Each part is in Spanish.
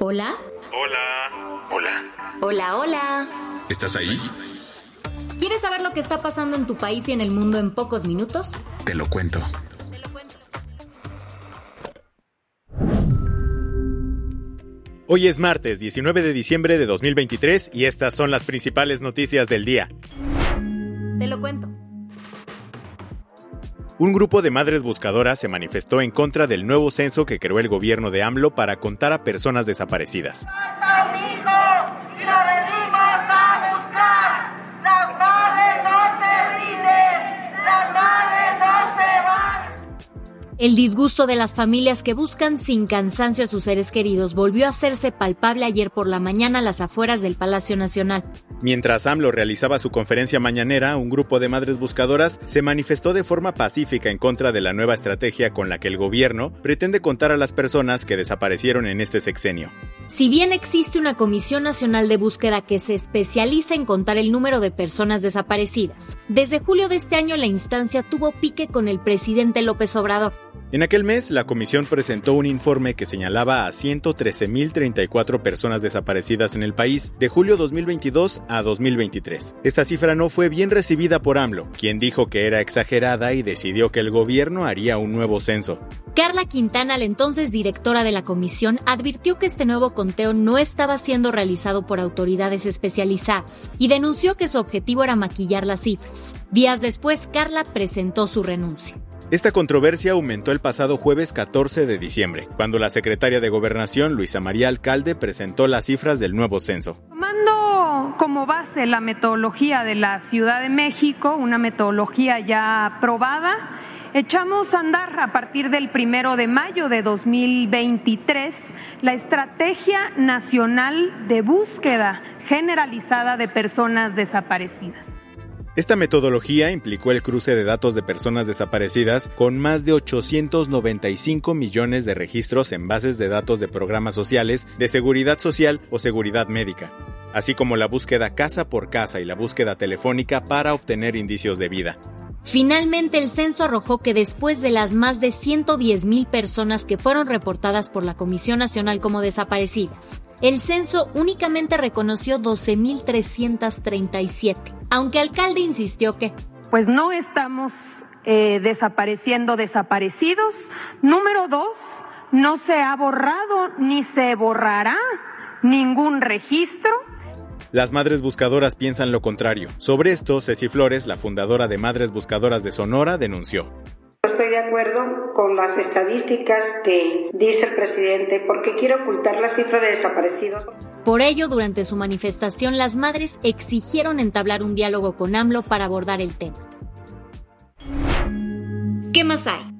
Hola. Hola. Hola. Hola, hola. ¿Estás ahí? ¿Quieres saber lo que está pasando en tu país y en el mundo en pocos minutos? Te lo cuento. Hoy es martes 19 de diciembre de 2023 y estas son las principales noticias del día. Un grupo de madres buscadoras se manifestó en contra del nuevo censo que creó el gobierno de AMLO para contar a personas desaparecidas. El disgusto de las familias que buscan sin cansancio a sus seres queridos volvió a hacerse palpable ayer por la mañana a las afueras del Palacio Nacional. Mientras AMLO realizaba su conferencia mañanera, un grupo de madres buscadoras se manifestó de forma pacífica en contra de la nueva estrategia con la que el gobierno pretende contar a las personas que desaparecieron en este sexenio. Si bien existe una Comisión Nacional de Búsqueda que se especializa en contar el número de personas desaparecidas, desde julio de este año la instancia tuvo pique con el presidente López Obrador. En aquel mes, la comisión presentó un informe que señalaba a 113.034 personas desaparecidas en el país de julio 2022 a 2023. Esta cifra no fue bien recibida por AMLO, quien dijo que era exagerada y decidió que el gobierno haría un nuevo censo. Carla Quintana, la entonces directora de la comisión, advirtió que este nuevo conteo no estaba siendo realizado por autoridades especializadas y denunció que su objetivo era maquillar las cifras. Días después, Carla presentó su renuncia. Esta controversia aumentó el pasado jueves 14 de diciembre, cuando la secretaria de Gobernación, Luisa María Alcalde, presentó las cifras del nuevo censo. Tomando como base la metodología de la Ciudad de México, una metodología ya aprobada, echamos a andar a partir del primero de mayo de 2023 la Estrategia Nacional de Búsqueda Generalizada de Personas Desaparecidas. Esta metodología implicó el cruce de datos de personas desaparecidas con más de 895 millones de registros en bases de datos de programas sociales, de seguridad social o seguridad médica, así como la búsqueda casa por casa y la búsqueda telefónica para obtener indicios de vida. Finalmente, el censo arrojó que después de las más de 110 mil personas que fueron reportadas por la Comisión Nacional como desaparecidas, el censo únicamente reconoció 12.337, aunque alcalde insistió que Pues no estamos eh, desapareciendo desaparecidos. Número dos, no se ha borrado ni se borrará ningún registro. Las madres buscadoras piensan lo contrario. Sobre esto, Ceci Flores, la fundadora de Madres Buscadoras de Sonora, denunció. Estoy de acuerdo con las estadísticas que dice el presidente porque quiere ocultar la cifra de desaparecidos. Por ello, durante su manifestación, las madres exigieron entablar un diálogo con AMLO para abordar el tema. ¿Qué más hay?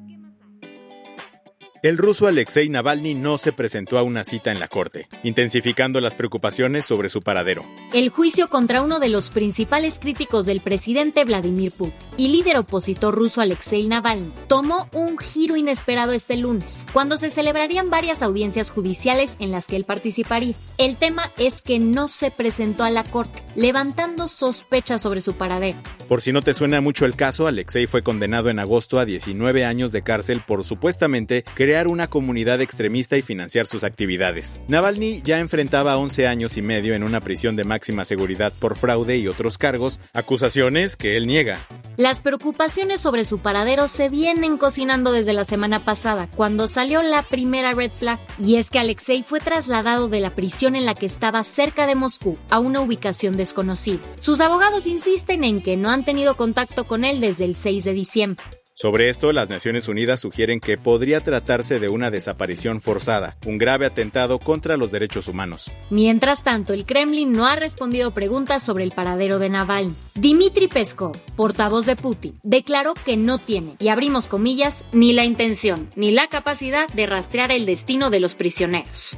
El ruso Alexei Navalny no se presentó a una cita en la corte, intensificando las preocupaciones sobre su paradero. El juicio contra uno de los principales críticos del presidente Vladimir Putin y líder opositor ruso Alexei Navalny tomó un giro inesperado este lunes, cuando se celebrarían varias audiencias judiciales en las que él participaría. El tema es que no se presentó a la corte, levantando sospechas sobre su paradero. Por si no te suena mucho el caso, Alexei fue condenado en agosto a 19 años de cárcel por supuestamente crear una comunidad extremista y financiar sus actividades. Navalny ya enfrentaba 11 años y medio en una prisión de máxima seguridad por fraude y otros cargos, acusaciones que él niega. Las preocupaciones sobre su paradero se vienen cocinando desde la semana pasada, cuando salió la primera red flag, y es que Alexei fue trasladado de la prisión en la que estaba cerca de Moscú a una ubicación desconocida. Sus abogados insisten en que no han tenido contacto con él desde el 6 de diciembre. Sobre esto, las Naciones Unidas sugieren que podría tratarse de una desaparición forzada, un grave atentado contra los derechos humanos. Mientras tanto, el Kremlin no ha respondido preguntas sobre el paradero de Navalny. Dmitry Peskov, portavoz de Putin, declaró que no tiene, y abrimos comillas, ni la intención ni la capacidad de rastrear el destino de los prisioneros.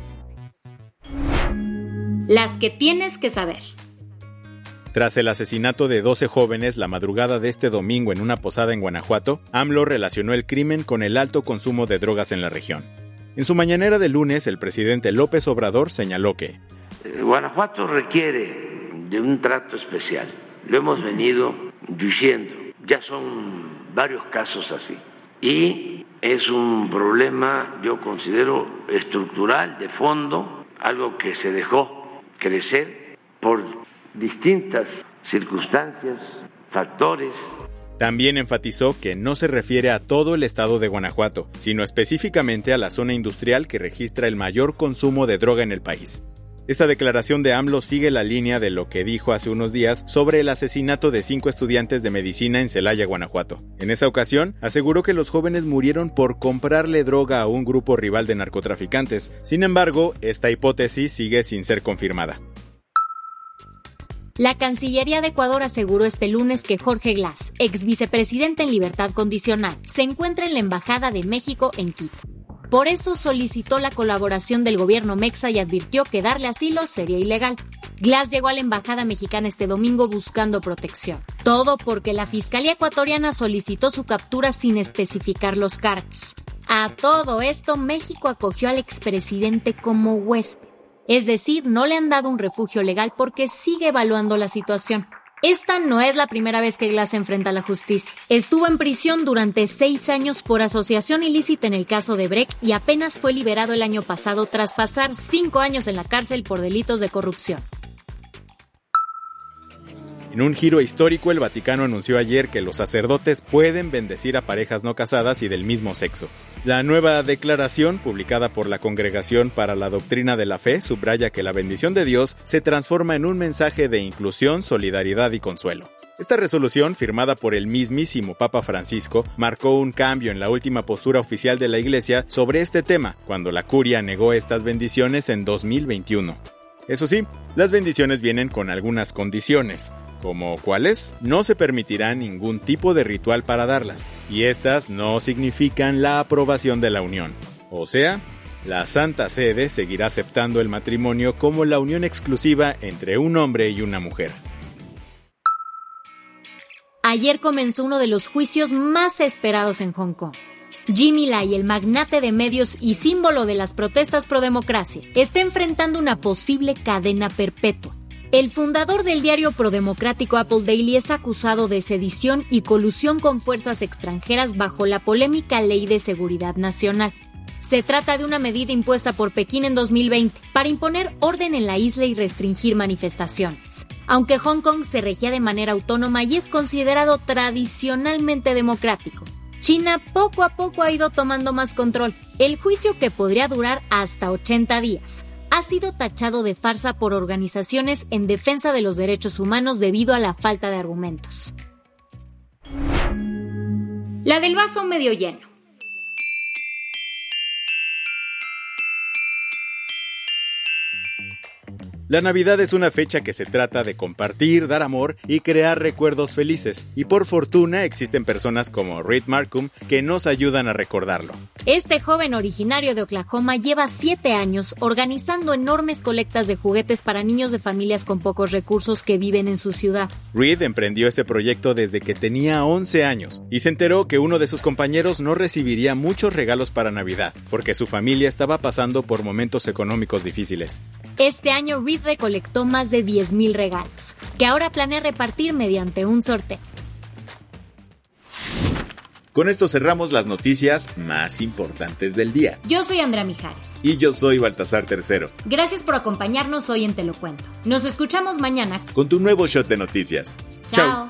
Las que tienes que saber. Tras el asesinato de 12 jóvenes la madrugada de este domingo en una posada en Guanajuato, AMLO relacionó el crimen con el alto consumo de drogas en la región. En su mañanera de lunes, el presidente López Obrador señaló que eh, Guanajuato requiere de un trato especial. Lo hemos venido diciendo. Ya son varios casos así. Y es un problema, yo considero, estructural, de fondo, algo que se dejó crecer por distintas circunstancias, factores. También enfatizó que no se refiere a todo el estado de Guanajuato, sino específicamente a la zona industrial que registra el mayor consumo de droga en el país. Esta declaración de AMLO sigue la línea de lo que dijo hace unos días sobre el asesinato de cinco estudiantes de medicina en Celaya, Guanajuato. En esa ocasión, aseguró que los jóvenes murieron por comprarle droga a un grupo rival de narcotraficantes. Sin embargo, esta hipótesis sigue sin ser confirmada. La Cancillería de Ecuador aseguró este lunes que Jorge Glass, ex vicepresidente en libertad condicional, se encuentra en la Embajada de México en Quito. Por eso solicitó la colaboración del gobierno mexa y advirtió que darle asilo sería ilegal. Glass llegó a la embajada mexicana este domingo buscando protección. Todo porque la Fiscalía ecuatoriana solicitó su captura sin especificar los cargos. A todo esto, México acogió al expresidente como huésped. Es decir, no le han dado un refugio legal porque sigue evaluando la situación. Esta no es la primera vez que Glass enfrenta a la justicia. Estuvo en prisión durante seis años por asociación ilícita en el caso de Breck y apenas fue liberado el año pasado tras pasar cinco años en la cárcel por delitos de corrupción. En un giro histórico, el Vaticano anunció ayer que los sacerdotes pueden bendecir a parejas no casadas y del mismo sexo. La nueva declaración, publicada por la Congregación para la Doctrina de la Fe, subraya que la bendición de Dios se transforma en un mensaje de inclusión, solidaridad y consuelo. Esta resolución, firmada por el mismísimo Papa Francisco, marcó un cambio en la última postura oficial de la Iglesia sobre este tema, cuando la curia negó estas bendiciones en 2021. Eso sí, las bendiciones vienen con algunas condiciones, como cuáles, no se permitirá ningún tipo de ritual para darlas, y estas no significan la aprobación de la unión. O sea, la Santa Sede seguirá aceptando el matrimonio como la unión exclusiva entre un hombre y una mujer. Ayer comenzó uno de los juicios más esperados en Hong Kong. Jimmy Lai, el magnate de medios y símbolo de las protestas pro democracia, está enfrentando una posible cadena perpetua. El fundador del diario prodemocrático Apple Daily es acusado de sedición y colusión con fuerzas extranjeras bajo la polémica Ley de Seguridad Nacional. Se trata de una medida impuesta por Pekín en 2020 para imponer orden en la isla y restringir manifestaciones. Aunque Hong Kong se regía de manera autónoma y es considerado tradicionalmente democrático, China poco a poco ha ido tomando más control. El juicio, que podría durar hasta 80 días, ha sido tachado de farsa por organizaciones en defensa de los derechos humanos debido a la falta de argumentos. La del vaso medio lleno. La Navidad es una fecha que se trata de compartir, dar amor y crear recuerdos felices. Y por fortuna existen personas como Reed Markham que nos ayudan a recordarlo. Este joven originario de Oklahoma lleva siete años organizando enormes colectas de juguetes para niños de familias con pocos recursos que viven en su ciudad. Reed emprendió este proyecto desde que tenía 11 años y se enteró que uno de sus compañeros no recibiría muchos regalos para Navidad porque su familia estaba pasando por momentos económicos difíciles. Este año Reed recolectó más de 10.000 regalos, que ahora planea repartir mediante un sorteo. Con esto cerramos las noticias más importantes del día. Yo soy Andrea Mijares. Y yo soy Baltasar Tercero. Gracias por acompañarnos hoy en Te lo Cuento. Nos escuchamos mañana con tu nuevo shot de noticias. Chao.